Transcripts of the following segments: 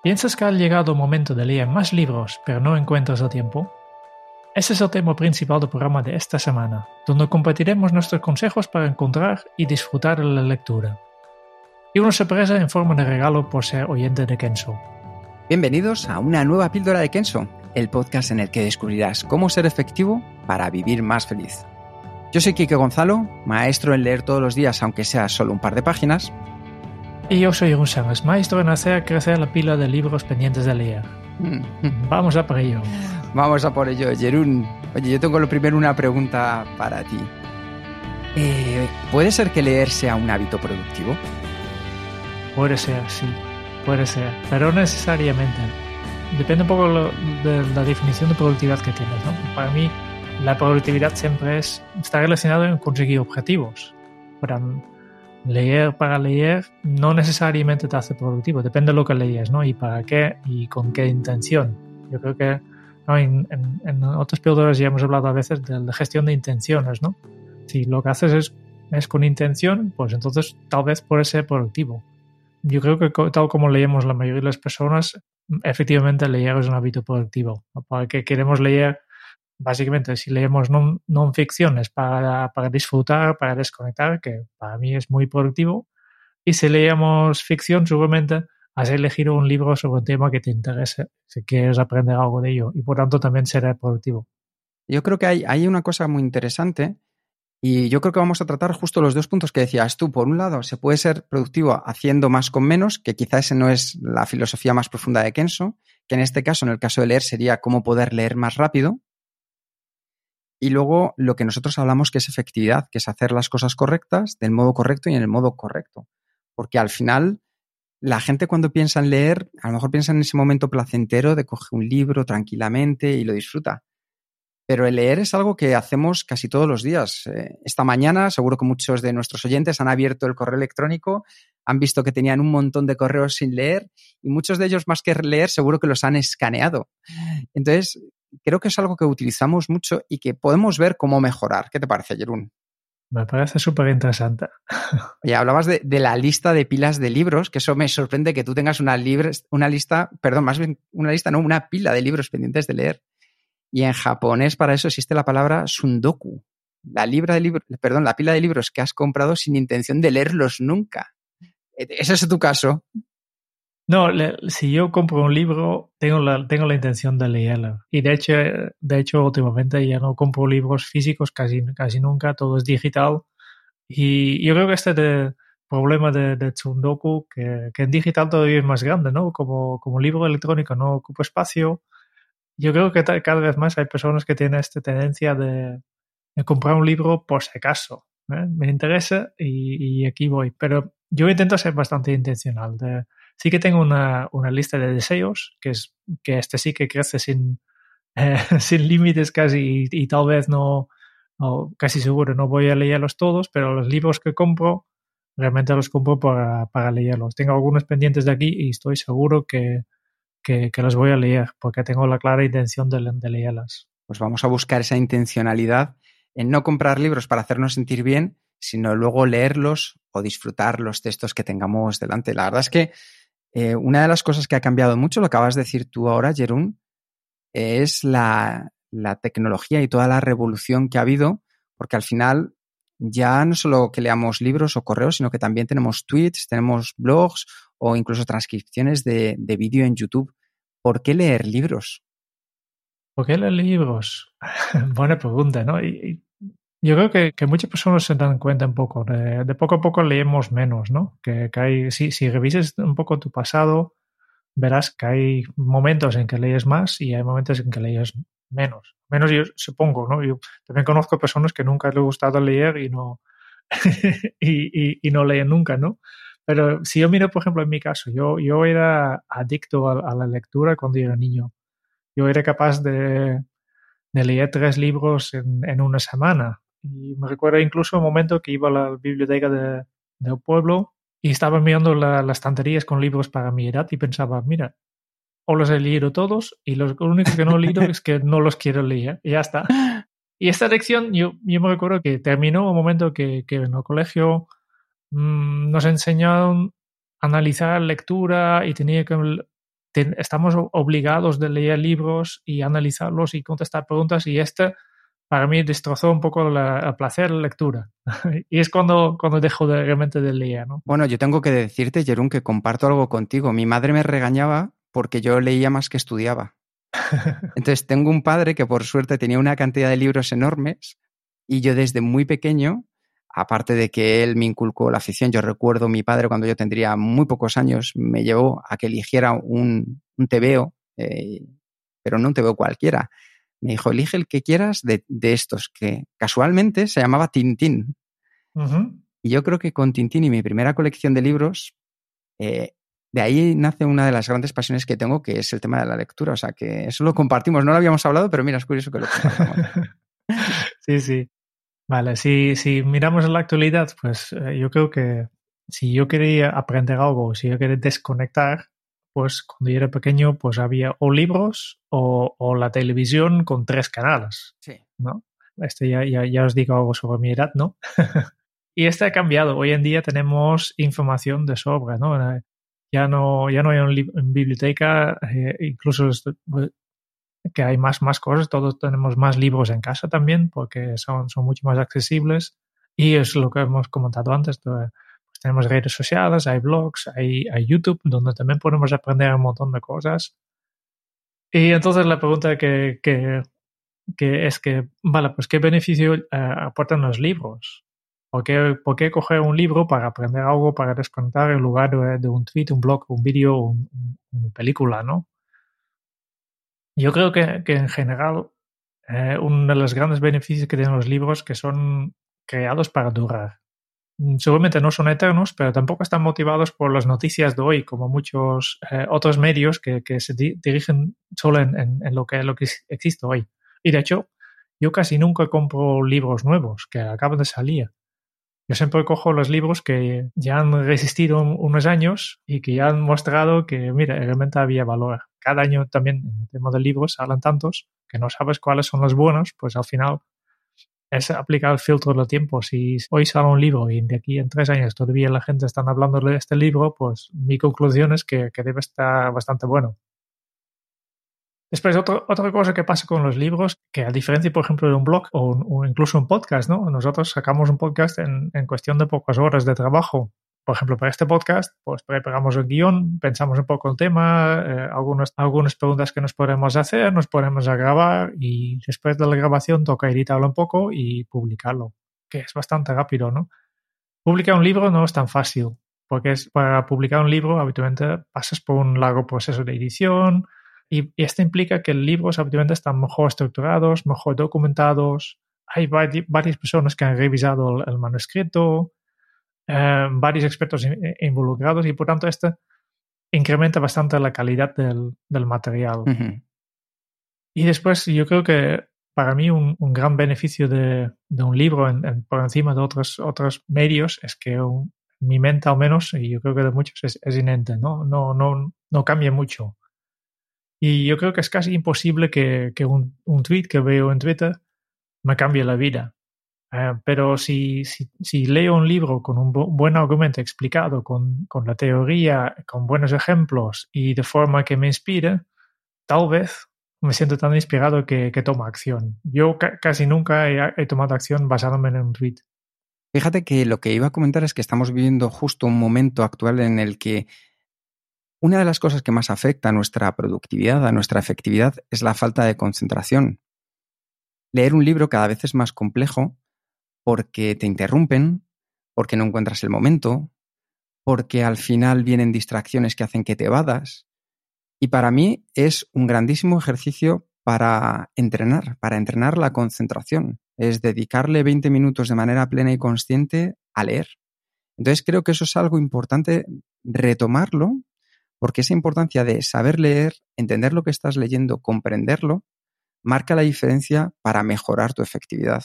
¿Piensas que ha llegado el momento de leer más libros, pero no encuentras el tiempo? Ese es el tema principal del programa de esta semana, donde compartiremos nuestros consejos para encontrar y disfrutar de la lectura. Y una sorpresa en forma de regalo por ser oyente de Kenso. Bienvenidos a una nueva píldora de Kenso, el podcast en el que descubrirás cómo ser efectivo para vivir más feliz. Yo soy Kike Gonzalo, maestro en leer todos los días aunque sea solo un par de páginas, Y yo soy Jeroen Sánchez, maestro en hacer crecer la pila de libros pendientes de leer. Vamos a por ello. Vamos a por ello, Jerún. Oye, yo tengo lo primero una pregunta para ti. Eh, ¿Puede ser que leer sea un hábito productivo? Puede ser, sí, puede ser, pero no necesariamente. Depende un poco lo- de la definición de productividad que tienes. ¿no? Para mí, la productividad siempre es, está relacionada en conseguir objetivos. Para leer para leer no necesariamente te hace productivo, depende de lo que lees, ¿no? Y para qué y con qué intención. Yo creo que ¿no? en, otras píldoras ya hemos hablado a veces de la gestión de intenciones, ¿no? Si lo que haces es, es con intención, pues entonces tal vez puede ser productivo. Yo creo que tal como leemos la mayoría de las personas, efectivamente leer es un hábito productivo. Para que queremos leer, básicamente, si leemos non, non ficciones para, para disfrutar, para desconectar, que para mí es muy productivo. Y si leemos ficción, seguramente has elegido un libro sobre un tema que te interese, si quieres aprender algo de ello, y por tanto también será productivo. Yo creo que hay, hay una cosa muy interesante y yo creo que vamos a tratar justo los dos puntos que decías tú. Por un lado, se puede ser productivo haciendo más con menos, que quizás ese no es la filosofía más profunda de Kenso, que en este caso, en el caso de leer, sería cómo poder leer más rápido. Y luego lo que nosotros hablamos que es efectividad, que es hacer las cosas correctas del modo correcto y en el modo correcto. Porque al final, la gente cuando piensa en leer, a lo mejor piensa en ese momento placentero de coger un libro tranquilamente y lo disfruta. Pero el leer es algo que hacemos casi todos los días. Eh, esta mañana seguro que muchos de nuestros oyentes han abierto el correo electrónico, han visto que tenían un montón de correos sin leer y muchos de ellos más que leer seguro que los han escaneado. Entonces, creo que es algo que utilizamos mucho y que podemos ver cómo mejorar. ¿Qué te parece, Jerún? Me parece súper interesante. Oye, hablabas de, de, la lista de pilas de libros, que eso me sorprende que tú tengas una, una lista, perdón, más bien una lista, no, una pila de libros pendientes de leer. Y en japonés para eso existe la palabra sundoku, la, libra de libro, perdón, la pila de libros que has comprado sin intención de leerlos nunca. ¿Ese es tu caso? No, si yo compro un libro, tengo la, tengo la intención de leerlo. Y de hecho, de hecho, últimamente ya no compro libros físicos casi, casi nunca, todo es digital. Y yo creo que este de, problema de, de Tsundoku, que, en digital todavía es más grande, ¿no? Como, como libro electrónico no ocupa espacio. Yo creo que cada vez más hay personas que tienen esta tendencia de, de comprar un libro por si acaso. ¿eh? Me interesa y, aquí voy. Pero yo intento ser bastante intencional. De, sí que tengo una, una, lista de deseos, que es que este sí que crece sin, eh, sin límites casi y, tal vez no, no, casi seguro no voy a leerlos todos, pero los libros que compro realmente los compro para, para leerlos. Tengo algunos pendientes de aquí y estoy seguro que, que, que los voy a leer porque tengo la clara intención de, de leerlas. Pues vamos a buscar esa intencionalidad en no comprar libros para hacernos sentir bien, sino luego leerlos o disfrutar los textos que tengamos delante. La verdad es que eh, una de las cosas que ha cambiado mucho, lo acabas de decir tú ahora, Jerún, es la, la, tecnología y toda la revolución que ha habido, porque al final ya no solo que leamos libros o correos, sino que también tenemos tweets, tenemos blogs o incluso transcripciones de, de vídeo en YouTube. ¿Por qué leer libros? ¿Por qué leer libros? Buena pregunta, ¿no? Yo creo que, muchas personas se dan cuenta un poco, de, poco a poco leemos menos, ¿no? Que, que hay, si, si revises un poco tu pasado, verás que hay momentos en que lees más y hay momentos en que lees menos. Menos yo supongo, ¿no? Yo también conozco personas que nunca les ha gustado leer y no, y, no leen nunca, ¿no? Pero si yo miro, por ejemplo, en mi caso, yo, yo era adicto a, la lectura cuando era niño. Yo era capaz de, de leer tres libros en, una semana. Y me recuerdo incluso un momento que iba a la biblioteca de, del pueblo y estaba mirando las estanterías con libros para mi edad y pensaba, mira, o los he leído todos y los, lo único que no he leído es que no los quiero leer y ya está. Y esta lección, yo, me recuerdo que terminó un momento que, en el colegio mmm, nos enseñaron a analizar lectura y tenía que estamos obligados de leer libros y analizarlos y contestar preguntas y este para mí destrozó un poco la, el placer de la lectura. y es cuando, cuando dejo de, realmente de leer. ¿no? Bueno, yo tengo que decirte, Jerón, que comparto algo contigo. Mi madre me regañaba porque yo leía más que estudiaba. Entonces tengo un padre que por suerte tenía una cantidad de libros enormes y yo desde muy pequeño, aparte de que él me inculcó la afición, yo recuerdo mi padre cuando yo tendría muy pocos años me llevó a que eligiera un, un TVO, eh, pero no un TVO cualquiera, me dijo, elige el que quieras de, de estos, que casualmente se llamaba Tintín. Uh -huh. Y yo creo que con Tintín y mi primera colección de libros, eh, de ahí nace una de las grandes pasiones que tengo, que es el tema de la lectura. O sea, que eso lo compartimos. No lo habíamos hablado, pero mira, es curioso que lo compartimos. sí, sí. Vale, si, si miramos en la actualidad, pues eh, yo creo que si yo quería aprender algo, si yo quería desconectar, pues cuando yo era pequeño, pues había o libros o, o la televisión con tres canales. Sí. ¿no? Este ya, ya, ya os digo algo sobre mi edad, ¿no? y este ha cambiado. Hoy en día tenemos información de sobra, ¿no? Eh, Ya no, ya no hay una biblioteca, eh, incluso que hay más, más cosas, todos tenemos más libros en casa también porque son, son mucho más accesibles y es lo que hemos comentado antes, tenemos redes sociales, hay blogs, hay, hay, YouTube, donde también podemos aprender un montón de cosas. Y entonces la pregunta que, que, que es que, vale, pues ¿qué beneficio eh, aportan los libros? ¿Por qué, ¿Por qué, coger un libro para aprender algo, para descontar en lugar de, de un tweet, un blog, un vídeo, un, una película, no? Yo creo que, que en general eh, uno de los grandes beneficios que tienen los libros que son creados para durar seguramente no son eternos, pero tampoco están motivados por las noticias de hoy, como muchos eh, otros medios que, que, se di dirigen solo en, en, en, lo, que, lo que existe hoy. Y de hecho, yo casi nunca compro libros nuevos que acaban de salir. Yo siempre cojo los libros que ya han resistido unos años y que ya han mostrado que, mira, realmente había valor. Cada año también en el tema de libros salen tantos que no sabes cuáles son los buenos, pues al final es aplicar el filtro del tiempo. Si hoy sale un libro y de aquí en tres años todavía la gente está hablando de este libro, pues mi conclusión es que, debe estar bastante bueno. Después, otro, otra cosa que pasa con los libros, que a diferencia, por ejemplo, de un blog o, o incluso un podcast, ¿no? Nosotros sacamos un podcast en, en, cuestión de pocas horas de trabajo. Por ejemplo, para este podcast, pues preparamos el guion, pensamos un poco el tema, eh, algunas, algunas preguntas que nos podemos hacer, nos ponemos a grabar y después de la grabación toca editarlo un poco y publicarlo, que es bastante rápido, ¿no? Publicar un libro no es tan fácil, porque es, para publicar un libro habitualmente pasas por un largo proceso de edición, y, esto implica que libros habitualmente están mejor estructurados, mejor documentados. Hay varias personas que han revisado el manuscrito, eh, varios expertos involucrados y por tanto esto incrementa bastante la calidad del, del material. Uh -huh. Y después yo creo que para mí un, un gran beneficio de, de un libro en, en, por encima de otros, otros medios es que un, mi mente al menos, y yo creo que de muchos, es, es inente, ¿no? No, no, no cambia mucho. Y yo creo que es casi imposible que, que un, un, tweet que veo en Twitter me cambie la vida. Uh, pero si, leo un libro con un bu buen argumento explicado, con, la teoría, con buenos ejemplos y de forma que me inspire, tal vez me siento tan inspirado que, que tomo acción. Yo ca casi nunca he tomado acción basándome en un tweet. Fíjate que lo que iba a comentar es que estamos viviendo justo un momento actual en el que una de las cosas que más afecta a nuestra productividad, a nuestra efectividad, es la falta de concentración. Leer un libro cada vez es más complejo porque te interrumpen, porque no encuentras el momento, porque al final vienen distracciones que hacen que te evadas. Y para mí es un grandísimo ejercicio para entrenar, para entrenar la concentración. Es dedicarle 20 minutos de manera plena y consciente a leer. Entonces creo que eso es algo importante retomarlo, porque esa importancia de saber leer, entender lo que estás leyendo, comprenderlo, marca la diferencia para mejorar tu efectividad.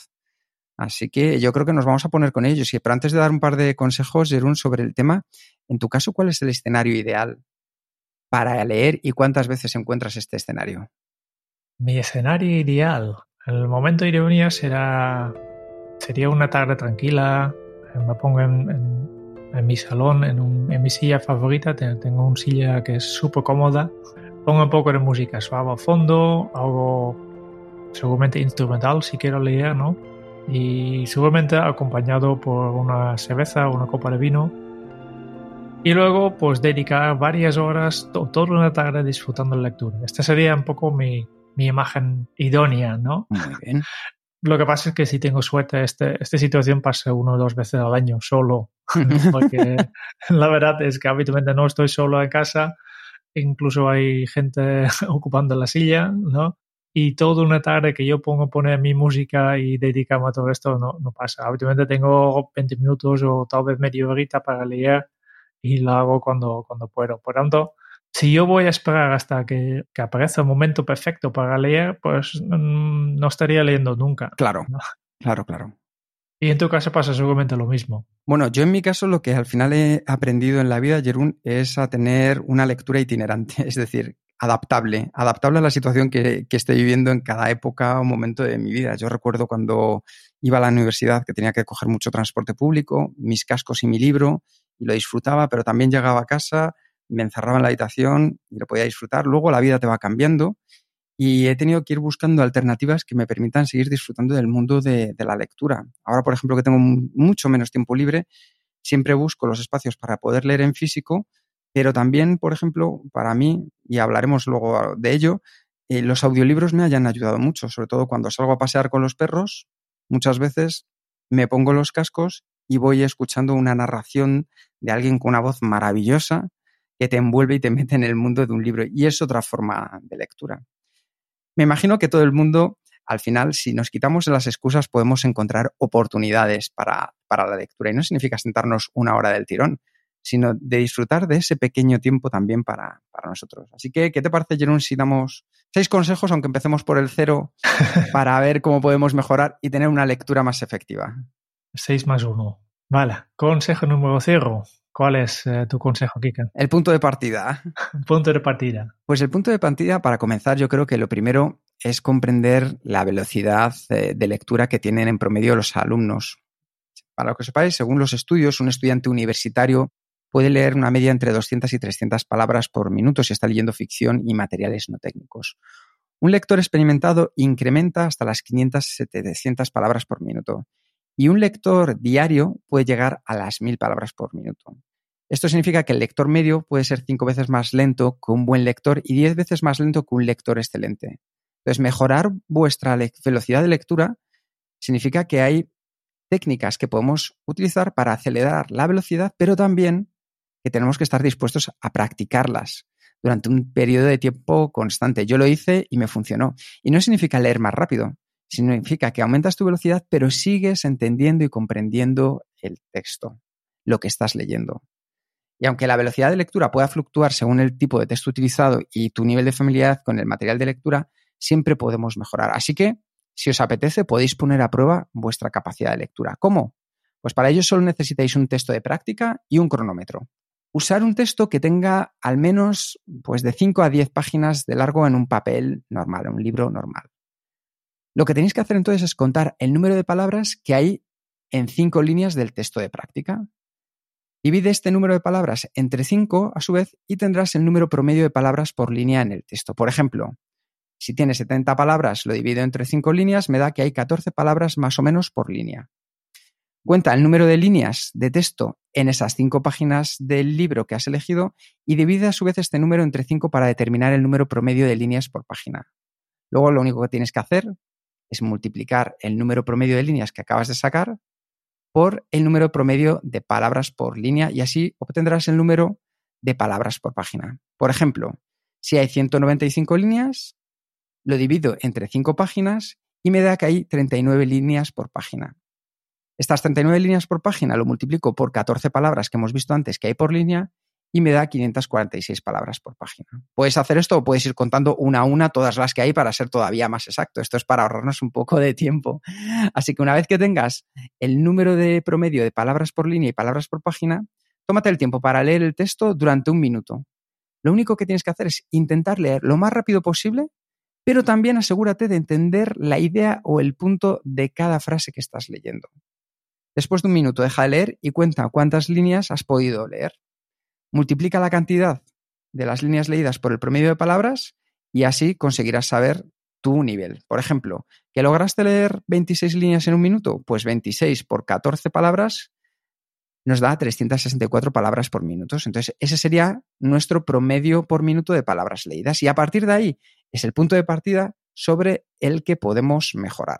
Así que yo creo que nos vamos a poner con ellos. Pero antes de dar un par de consejos, Jerún, sobre el tema, en tu caso, ¿cuál es el escenario ideal para leer y cuántas veces encuentras este escenario? Mi escenario ideal. El momento ironía será sería una tarde tranquila. Me pongo en, mi salón, en, mi silla favorita. Tengo una silla que es súper cómoda. Pongo un poco de música suave al fondo, algo seguramente instrumental si quiero leer, ¿no? Y seguramente acompañado por una cerveza o una copa de vino. Y luego, pues dedicar varias horas, toda una tarde disfrutando la lectura. Esta sería un poco mi, mi imagen idónea, ¿no? Muy bien. Lo que pasa es que si tengo suerte, este, esta situación pasa uno o dos veces al año solo, porque la verdad es que habitualmente no estoy solo en casa, incluso hay gente ocupando la silla, ¿no? Y toda una tarde que yo pongo a poner mi música y dedicarme a todo esto no, no pasa. Habitualmente tengo 20 minutos o tal vez media horita para leer y lo hago cuando, cuando puedo. Por tanto, si yo voy a esperar hasta que, aparezca el momento perfecto para leer, pues mm, no estaría leyendo nunca. Claro, claro, claro. Y en tu caso pasa seguramente lo mismo. Bueno, yo en mi caso lo que al final he aprendido en la vida, Jerún, es a tener una lectura itinerante, es decir, adaptable, adaptable a la situación que, que, estoy viviendo en cada época o momento de mi vida. Yo recuerdo cuando iba a la universidad que tenía que coger mucho transporte público, mis cascos y mi libro, y lo disfrutaba, pero también llegaba a casa me encerraba en la habitación y lo podía disfrutar. Luego la vida te va cambiando y he tenido que ir buscando alternativas que me permitan seguir disfrutando del mundo de, la lectura. Ahora, por ejemplo, que tengo mucho menos tiempo libre, siempre busco los espacios para poder leer en físico, pero también, por ejemplo, para mí, y hablaremos luego de ello, eh, los audiolibros me hayan ayudado mucho, sobre todo cuando salgo a pasear con los perros, muchas veces me pongo los cascos y voy escuchando una narración de alguien con una voz maravillosa que te envuelve y te mete en el mundo de un libro. Y es otra forma de lectura. Me imagino que todo el mundo, al final, si nos quitamos las excusas, podemos encontrar oportunidades para, la lectura. Y no significa sentarnos una hora del tirón, sino de disfrutar de ese pequeño tiempo también para, nosotros. Así que, ¿qué te parece, Jerón, si damos seis consejos, aunque empecemos por el cero, para ver cómo podemos mejorar y tener una lectura más efectiva? Seis más uno. Vale. Consejo número cero. ¿Cuál es eh, tu consejo, Kika? El punto de partida. punto de partida. Pues el punto de partida, para comenzar, yo creo que lo primero es comprender la velocidad eh, de lectura que tienen en promedio los alumnos. Para lo que sepáis, según los estudios, un estudiante universitario puede leer una media entre 200 y 300 palabras por minuto si está leyendo ficción y materiales no técnicos. Un lector experimentado incrementa hasta las 500-700 palabras por minuto y un lector diario puede llegar a las mil palabras por minuto. Esto significa que el lector medio puede ser cinco veces más lento que un buen lector y diez veces más lento que un lector excelente. Entonces, mejorar vuestra velocidad de lectura significa que hay técnicas que podemos utilizar para acelerar la velocidad, pero también que tenemos que estar dispuestos a practicarlas durante un periodo de tiempo constante. Yo lo hice y me funcionó. Y no significa leer más rápido, significa que aumentas tu velocidad, pero sigues entendiendo y comprendiendo el texto, lo que estás leyendo. Y aunque la velocidad de lectura pueda fluctuar según el tipo de texto utilizado y tu nivel de familiaridad con el material de lectura, siempre podemos mejorar. Así que, si os apetece, podéis poner a prueba vuestra capacidad de lectura. ¿Cómo? Pues para ello solo necesitáis un texto de práctica y un cronómetro. Usar un texto que tenga al menos pues, de 5 a 10 páginas de largo en un papel normal, en un libro normal. Lo que tenéis que hacer entonces es contar el número de palabras que hay en cinco líneas del texto de práctica. Divide este número de palabras entre cinco, a su vez, y tendrás el número promedio de palabras por línea en el texto. Por ejemplo, si tiene 70 palabras, lo divido entre cinco líneas, me da que hay 14 palabras más o menos por línea. Cuenta el número de líneas de texto en esas cinco páginas del libro que has elegido y divide a su vez este número entre cinco para determinar el número promedio de líneas por página. Luego lo único que tienes que hacer es multiplicar el número promedio de líneas que acabas de sacar por el número promedio de palabras por línea y así obtendrás el número de palabras por página. Por ejemplo, si hay 195 líneas, lo divido entre cinco páginas y me da que hay 39 líneas por página. Estas 39 líneas por página lo multiplico por 14 palabras que hemos visto antes que hay por línea y me da 546 palabras por página. Puedes hacer esto o puedes ir contando una a una todas las que hay para ser todavía más exacto. Esto es para ahorrarnos un poco de tiempo. Así que una vez que tengas el número de promedio de palabras por línea y palabras por página, tómate el tiempo para leer el texto durante un minuto. Lo único que tienes que hacer es intentar leer lo más rápido posible, pero también asegúrate de entender la idea o el punto de cada frase que estás leyendo. Después de un minuto deja de leer y cuenta cuántas líneas has podido leer multiplica la cantidad de las líneas leídas por el promedio de palabras y así conseguirás saber tu nivel. Por ejemplo, ¿que lograste leer 26 líneas en un minuto? Pues 26 por 14 palabras nos da 364 palabras por minuto. Entonces, ese sería nuestro promedio por minuto de palabras leídas. Y a partir de ahí es el punto de partida sobre el que podemos mejorar.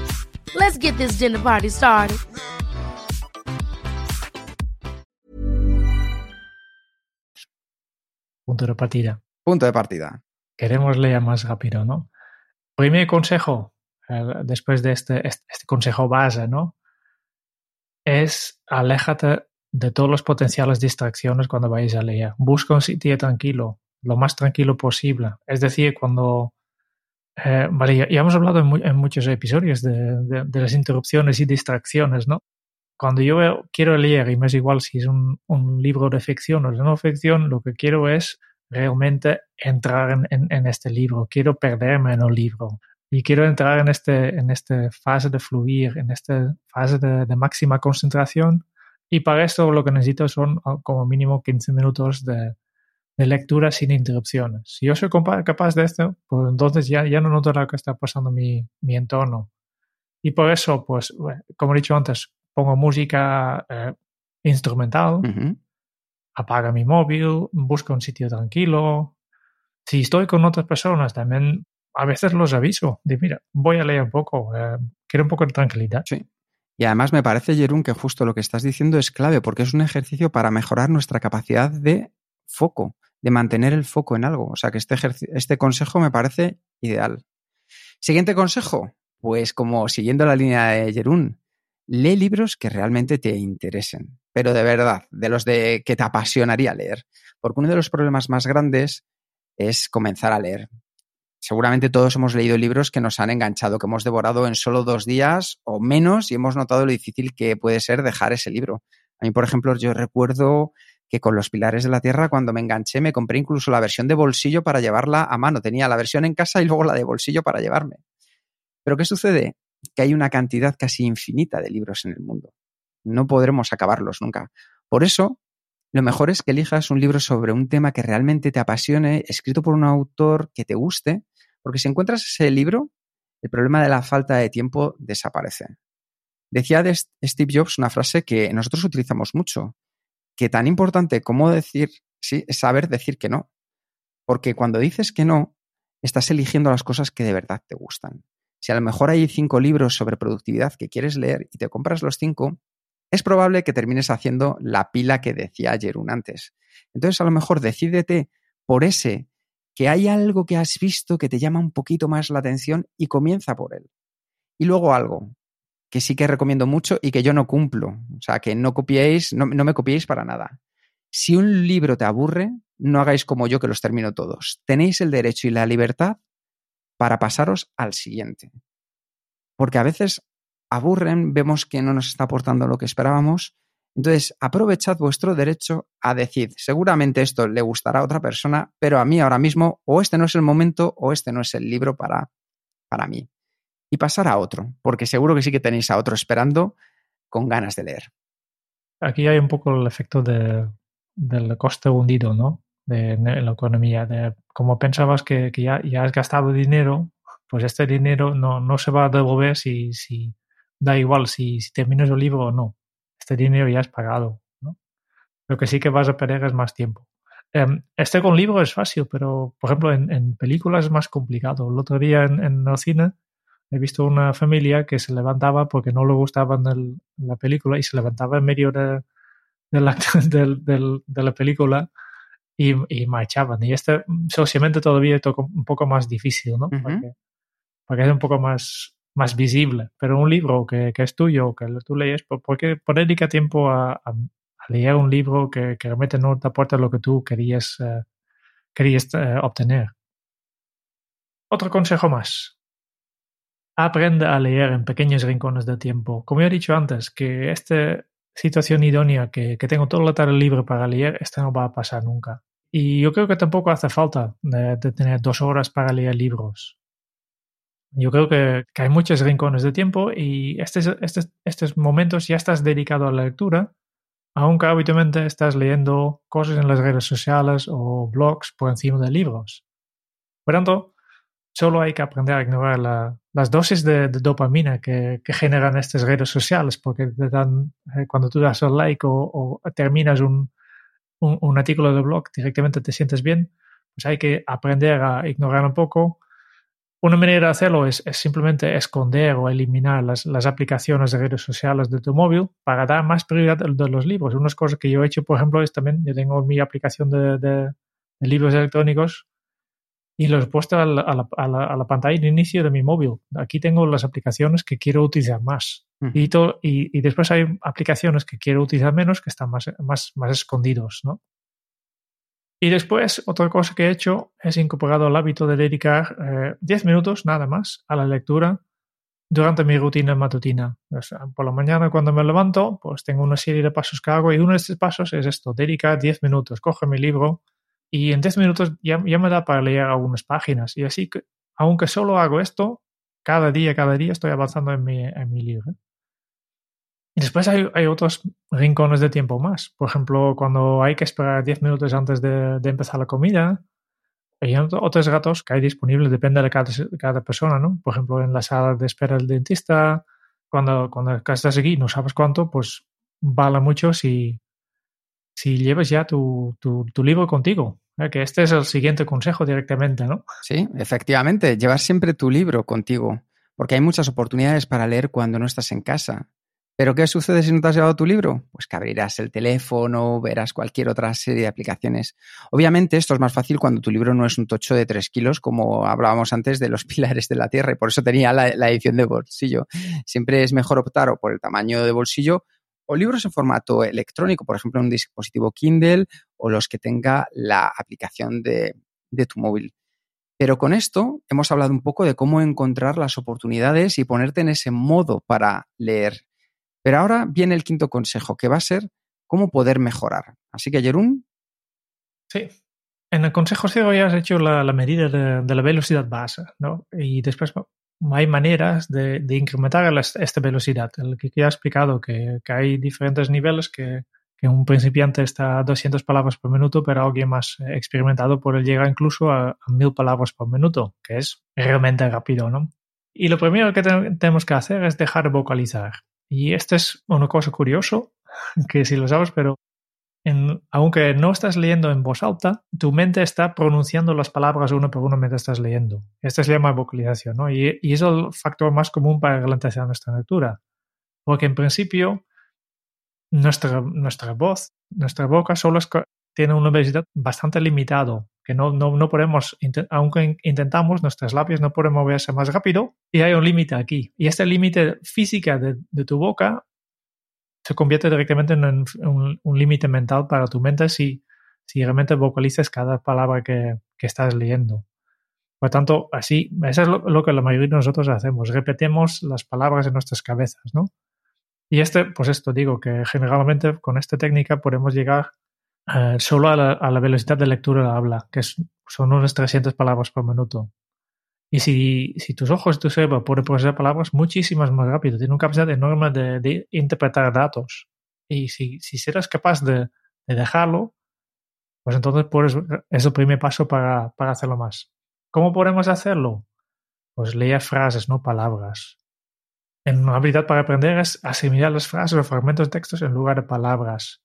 Let's get this dinner party started. Punto de partida. Punto de partida. Queremos leer más rápido, ¿no? Primer consejo, eh, después de este, este, este, consejo base, ¿no? Es aléjate de todos los potenciales distracciones cuando vayáis a leer. Busca un sitio tranquilo, lo más tranquilo posible. Es decir, cuando eh, vale, ya, hemos hablado en, muchos episodios de, las interrupciones y distracciones, ¿no? Cuando yo quiero leer, y me es igual si es un, libro de ficción o de no ficción, lo que quiero es realmente entrar en, este libro, quiero perderme en el libro. Y quiero entrar en este en esta fase de fluir, en esta fase de, de máxima concentración. Y para esto lo que necesito son ah, como mínimo 15 minutos de, de lectura sin interrupciones. Si yo soy capaz de esto, pues entonces ya, ya no noto lo que está pasando mi, mi entorno. Y por eso, pues, como he dicho antes, pongo música eh, instrumental, apaga mi móvil, busco un sitio tranquilo. Si estoy con otras personas, también a veces los aviso de, mira, voy a leer un poco, eh, quiero un poco de tranquilidad. Sí. Y además me parece, Jerún, que justo lo que estás diciendo es clave porque es un ejercicio para mejorar nuestra capacidad de foco de mantener el foco en algo. O sea que este, este consejo me parece ideal. Siguiente consejo, pues como siguiendo la línea de Jerún, lee libros que realmente te interesen, pero de verdad, de los de que te apasionaría leer. Porque uno de los problemas más grandes es comenzar a leer. Seguramente todos hemos leído libros que nos han enganchado, que hemos devorado en solo dos días o menos y hemos notado lo difícil que puede ser dejar ese libro. A mí, por ejemplo, yo recuerdo que con los pilares de la tierra, cuando me enganché, me compré incluso la versión de bolsillo para llevarla a mano. Tenía la versión en casa y luego la de bolsillo para llevarme. Pero ¿qué sucede? Que hay una cantidad casi infinita de libros en el mundo. No podremos acabarlos nunca. Por eso, lo mejor es que elijas un libro sobre un tema que realmente te apasione, escrito por un autor que te guste, porque si encuentras ese libro, el problema de la falta de tiempo desaparece. Decía de Steve Jobs una frase que nosotros utilizamos mucho, que tan importante como decir sí es saber decir que no. Porque cuando dices que no, estás eligiendo las cosas que de verdad te gustan. Si a lo mejor hay cinco libros sobre productividad que quieres leer y te compras los cinco, es probable que termines haciendo la pila que decía Jerún antes. Entonces, a lo mejor decídete por ese que hay algo que has visto que te llama un poquito más la atención y comienza por él. Y luego algo, que sí que recomiendo mucho y que yo no cumplo. O sea, que no copiéis, no, me copiéis para nada. Si un libro te aburre, no hagáis como yo que los termino todos. Tenéis el derecho y la libertad para pasaros al siguiente. porque a veces aburren, vemos que no nos está aportando lo que esperábamos. Entonces, aprovechad vuestro derecho a decir, seguramente esto le gustará a otra persona, pero a mí ahora mismo o este no es el momento o este no es el libro para, para mí. Y pasar a otro, porque seguro que sí que tenéis a otro esperando con ganas de leer. Aquí hay un poco el efecto de, del coste hundido, ¿no? De, la economía. De, como pensabas que, ya, ya, has gastado dinero, pues este dinero no, no se va a devolver si, si da igual si, si terminas el libro o no. Este dinero ya es pagado. ¿no? Lo que sí que vas a perder es más tiempo. Um, este con libro es fácil, pero por ejemplo en, en películas es más complicado. El otro día en, en, el cine he visto una familia que se levantaba porque no le gustaba el, la película y se levantaba en medio de, de, la, de, de la película y, y, marchaban. Y este socialmente todavía es un poco más difícil, ¿no? Uh -huh. porque, porque, es un poco más, más visible. Pero un libro que, que es tuyo, que tú lees, ¿por qué, por dedica tiempo a, a, a, leer un libro que, que, realmente no te aporta lo que tú querías, uh, querías uh, obtener? Otro consejo más. Aprende a leer en pequeños rincones de tiempo. Como he dicho antes, que esta situación idónea que, que tengo toda la tarde libre para leer, esta no va a pasar nunca. Y yo creo que tampoco hace falta de tener dos horas para leer libros. Yo creo que, que, hay muchos rincones de tiempo y estos, estos, estos momentos ya estás dedicado a la lectura, aunque habitualmente estás leyendo cosas en las redes sociales o blogs por encima de libros. Por tanto, solo hay que aprender a ignorar la, las dosis de, dopamina que, generan estas redes sociales, porque te dan, eh, cuando tú das el like o, terminas un, un, un, artículo de blog, directamente te sientes bien, pues hay que aprender a ignorar un poco. Una manera de hacerlo es, simplemente esconder o eliminar las, las, aplicaciones de redes sociales de tu móvil para dar más prioridad de los libros. Una cosa que yo he hecho, por ejemplo, es también, yo tengo mi aplicación de libros electrónicos y los he puesto a la, a, la, a la, pantalla de inicio de mi móvil. Aquí tengo las aplicaciones que quiero utilizar más. Uh -huh. y, to, y, y, después hay aplicaciones que quiero utilizar menos que están más, más, más escondidos. ¿no? Y después, otra cosa que he hecho es incorporado el hábito de dedicar eh, 10 minutos nada más a la lectura durante mi rutina matutina. O sea, por la mañana cuando me levanto, pues tengo una serie de pasos que hago y uno de estos pasos es esto, dedicar 10 minutos, coge mi libro, y en 10 minutos ya, ya, me da para leer algunas páginas. Y así que, aunque solo hago esto, cada día, cada día estoy avanzando en mi, en mi libro. Y después hay, hay, otros rincones de tiempo más. Por ejemplo, cuando hay que esperar 10 minutos antes de, de, empezar la comida, hay otros gatos que hay disponibles, depende de cada, cada, persona, ¿no? Por ejemplo, en la sala de espera del dentista, cuando, cuando estás aquí no sabes cuánto, pues vale mucho si, si llevas ya tu, tu, tu libro contigo. ¿Eh? Que este es el siguiente consejo directamente, ¿no? Sí, efectivamente, llevar siempre tu libro contigo, porque hay muchas oportunidades para leer cuando no estás en casa. Pero ¿qué sucede si no te has llevado tu libro? Pues que abrirás el teléfono, verás cualquier otra serie de aplicaciones. Obviamente esto es más fácil cuando tu libro no es un tocho de 3 kilos, como hablábamos antes de los pilares de la Tierra, y por eso tenía la, la edición de bolsillo. Siempre es mejor optar o por el tamaño de bolsillo o libros en formato electrónico, por ejemplo, un dispositivo Kindle o los que tenga la aplicación de, de, tu móvil. Pero con esto hemos hablado un poco de cómo encontrar las oportunidades y ponerte en ese modo para leer. Pero ahora viene el quinto consejo, que va a ser cómo poder mejorar. Así que, Jerún. Sí. En el consejo cero ya has hecho la, la medida de, de, la velocidad base, ¿no? Y después hay maneras de, de incrementar esta velocidad. El que ya he explicado que, que hay diferentes niveles que, que, un principiante está a 200 palabras por minuto, pero alguien más experimentado puede llegar incluso a, a 1000 palabras por minuto, que es realmente rápido, ¿no? Y lo primero que te, tenemos que hacer es dejar de vocalizar. Y esto es una cosa curiosa, que si lo sabes, pero aunque no estás leyendo en voz alta, tu mente está pronunciando las palabras uno por uno mientras estás leyendo. Esto se llama vocalización, ¿no? Y, y, es el factor más común para ralentizar nuestra lectura. Porque en principio, nuestra, nuestra voz, nuestra boca solo tiene una velocidad bastante limitada, que no, no, no podemos, aunque intentamos, nuestros labios no pueden moverse más rápido y hay un límite aquí. Y este límite física de tu boca se convierte directamente en un, límite mental para tu mente si, si realmente vocalizas cada palabra que, que estás leyendo. Por tanto, así, eso es lo, que la mayoría de nosotros hacemos, repetimos las palabras en nuestras cabezas, ¿no? Y este, pues esto digo, que generalmente con esta técnica podemos llegar eh, solo a la, velocidad de lectura de la habla, que son unas 300 palabras por minuto. Y si, si tus ojos y tu cerebro pueden procesar palabras muchísimas más rápido, tiene una capacidad enorme de, interpretar datos. Y si, si serás capaz de, de, dejarlo, pues entonces puedes, es el primer paso para, para hacerlo más. ¿Cómo podemos hacerlo? Pues leer frases, no palabras. En una habilidad para aprender es asimilar las frases o fragmentos de textos en lugar de palabras.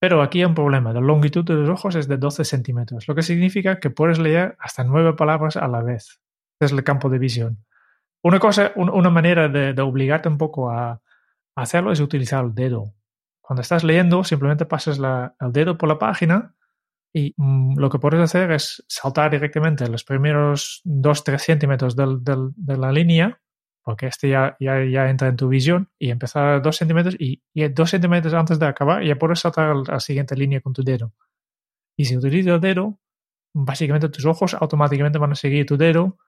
Pero aquí hay un problema. La longitud de los ojos es de 12 centímetros, lo que significa que puedes leer hasta nueve palabras a la vez. Es el campo de visión. Una cosa, una manera de, obligarte un poco a, hacerlo es utilizar el dedo. Cuando estás leyendo, simplemente pasas el dedo por la página y mm, lo que puedes hacer es saltar directamente los primeros 2-3 centímetros de la línea, porque este ya, ya, ya, entra en tu visión, y empezar 2 centímetros y, y 2 centímetros antes de acabar ya puedes saltar a la siguiente línea con tu dedo. Y si utilizas el dedo, básicamente tus ojos automáticamente van a seguir tu dedo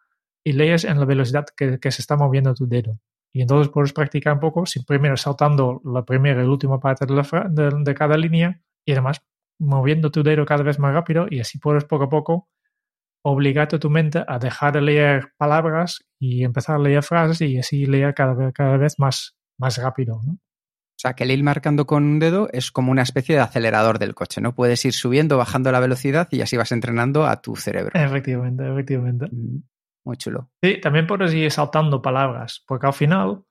y lees en la velocidad que, se está moviendo tu dedo. Y entonces puedes practicar un poco, primero saltando la primera y la última parte de, de cada línea y además moviendo tu dedo cada vez más rápido y así puedes poco a poco obligar a tu mente a dejar de leer palabras y empezar a leer frases y así leer cada vez, cada vez más, más rápido. ¿no? O sea, que el ir marcando con un dedo es como una especie de acelerador del coche, ¿no? Puedes ir subiendo, bajando la velocidad y así vas entrenando a tu cerebro. Efectivamente, efectivamente. Mm, muy chulo. Sí, también puedes ir saltando palabras, porque al final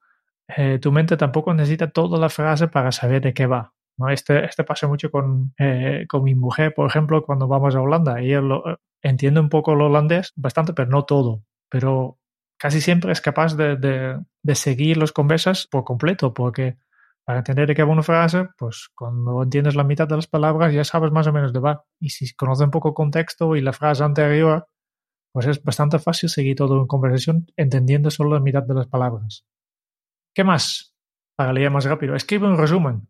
eh, tu mente tampoco necesita toda la frase para saber de qué va. Este, este pasa mucho con, eh, con mi mujer, por ejemplo, cuando vamos a Holanda. Ella lo, entiende un poco el holandés, bastante, pero no todo. Pero casi siempre es capaz de, de, seguir los conversas por completo, porque para entender de qué va una frase, pues cuando entiendes la mitad de las palabras ya sabes más o menos de va. Y si conoces un poco el contexto y la frase anterior, pues es bastante fácil seguir todo en conversación entendiendo solo la mitad de las palabras. ¿Qué más? Para leer más rápido. Escribe un resumen.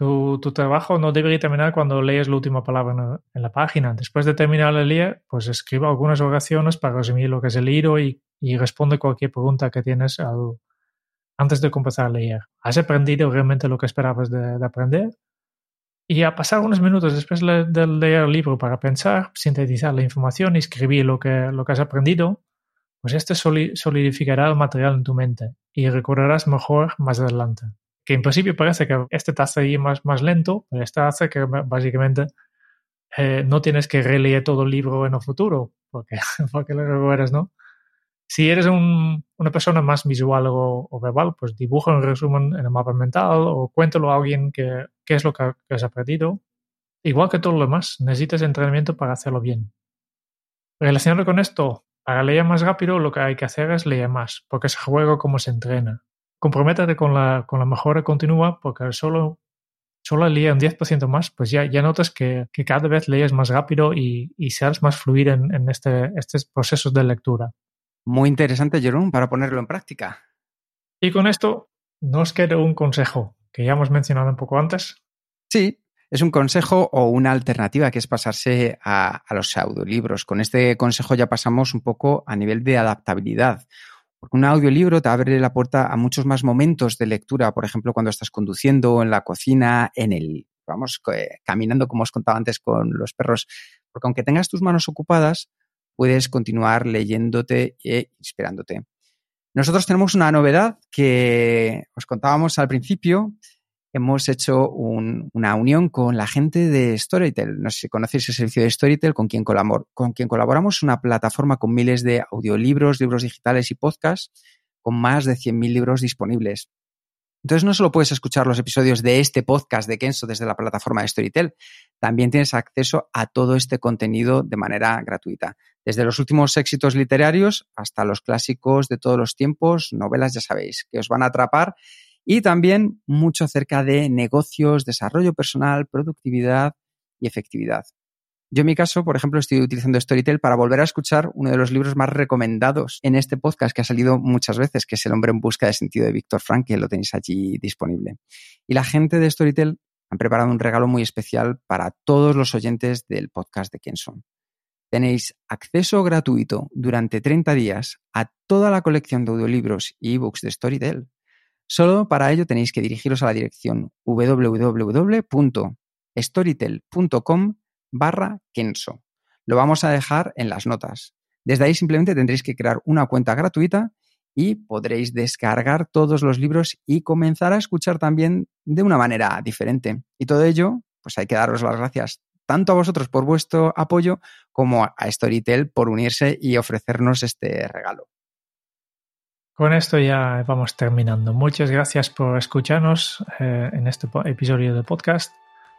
Tu, trabajo no debería terminar cuando lees la última palabra en la, página. Después de terminar el leer, pues escribe algunas oraciones para resumir lo que es el leído y, responde cualquier pregunta que tienes antes de comenzar a leer. ¿Has aprendido realmente lo que esperabas de, aprender? Y a pasar unos minutos después de leer el libro para pensar, sintetizar la información y escribir lo que, lo que has aprendido, pues este solidificará el material en tu mente y recordarás mejor más adelante que en principio parece que este te hace ir más, más lento, pero este hace que básicamente eh, no tienes que releer todo el libro en el futuro, porque, porque lo recuerdas, ¿no? Si eres un, una persona más visual o, verbal, pues dibuja un resumen en el mapa mental o cuéntalo a alguien qué es lo que, has aprendido. Igual que todo lo demás, necesitas entrenamiento para hacerlo bien. Relacionado con esto, para leer más rápido, lo que hay que hacer es leer más, porque es juego como se entrena comprométete con la, con la mejora continua porque solo, solo leer un 10% más, pues ya, ya notas que, que, cada vez lees más rápido y, y seas más fluido en, en este, estos procesos de lectura. Muy interesante, Jerón, para ponerlo en práctica. Y con esto nos queda un consejo que ya hemos mencionado un poco antes. Sí, es un consejo o una alternativa que es pasarse a, a, los audiolibros. Con este consejo ya pasamos un poco a nivel de adaptabilidad. Porque un audiolibro te abre la puerta a muchos más momentos de lectura, por ejemplo, cuando estás conduciendo, en la cocina, en el, vamos, caminando, como os contaba antes con los perros. Porque aunque tengas tus manos ocupadas, puedes continuar leyéndote e inspirándote. Nosotros tenemos una novedad que os contábamos al principio, hemos hecho una unión con la gente de Storytel. No sé si conocéis el servicio de Storytel con quien, con quien colaboramos, una plataforma con miles de audiolibros, libros digitales y podcasts, con más de 100.000 libros disponibles. Entonces no solo puedes escuchar los episodios de este podcast de Kenso desde la plataforma de Storytel, también tienes acceso a todo este contenido de manera gratuita. Desde los últimos éxitos literarios hasta los clásicos de todos los tiempos, novelas ya sabéis, que os van a atrapar y también mucho acerca de negocios, desarrollo personal, productividad y efectividad. Yo en mi caso, por ejemplo, estoy utilizando Storytel para volver a escuchar uno de los libros más recomendados en este podcast que ha salido muchas veces, que es El hombre en busca de sentido de Víctor Frank, que lo tenéis allí disponible. Y la gente de Storytel han preparado un regalo muy especial para todos los oyentes del podcast de Quién son. tenéis acceso gratuito durante 30 días a toda la colección de audiolibros y ebooks de Storytel. Solo para ello tenéis que dirigiros a la dirección www.storytel.com barra Kenso. Lo vamos a dejar en las notas. Desde ahí simplemente tendréis que crear una cuenta gratuita y podréis descargar todos los libros y comenzar a escuchar también de una manera diferente. Y todo ello, pues hay que daros las gracias tanto a vosotros por vuestro apoyo como a Storytel por unirse y ofrecernos este regalo. Con esto ya vamos terminando. Muchas gracias por escucharnos eh, en este episodio del podcast.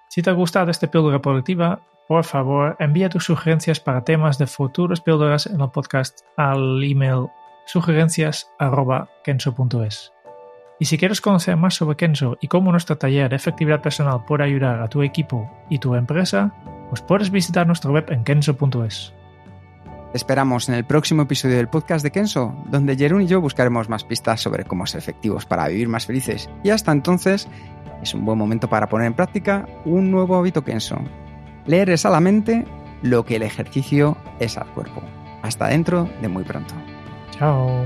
Si te ha gustado este píldora productiva, por favor envía tus sugerencias para temas de futuros píldoras en el podcast al email sugerencias.kenso.es. Y si quieres conocer más sobre Kenso y cómo nuestro taller de efectividad personal puede ayudar a tu equipo y tu empresa, pues puedes visitar nuestra web en kenso.es. Esperamos en el próximo episodio del podcast de Kenso, donde Jerún y yo buscaremos más pistas sobre cómo ser efectivos para vivir más felices. Y hasta entonces, es un buen momento para poner en práctica un nuevo hábito Kenso. Leer es a la mente lo que el ejercicio es al cuerpo. Hasta dentro de muy pronto. Chao.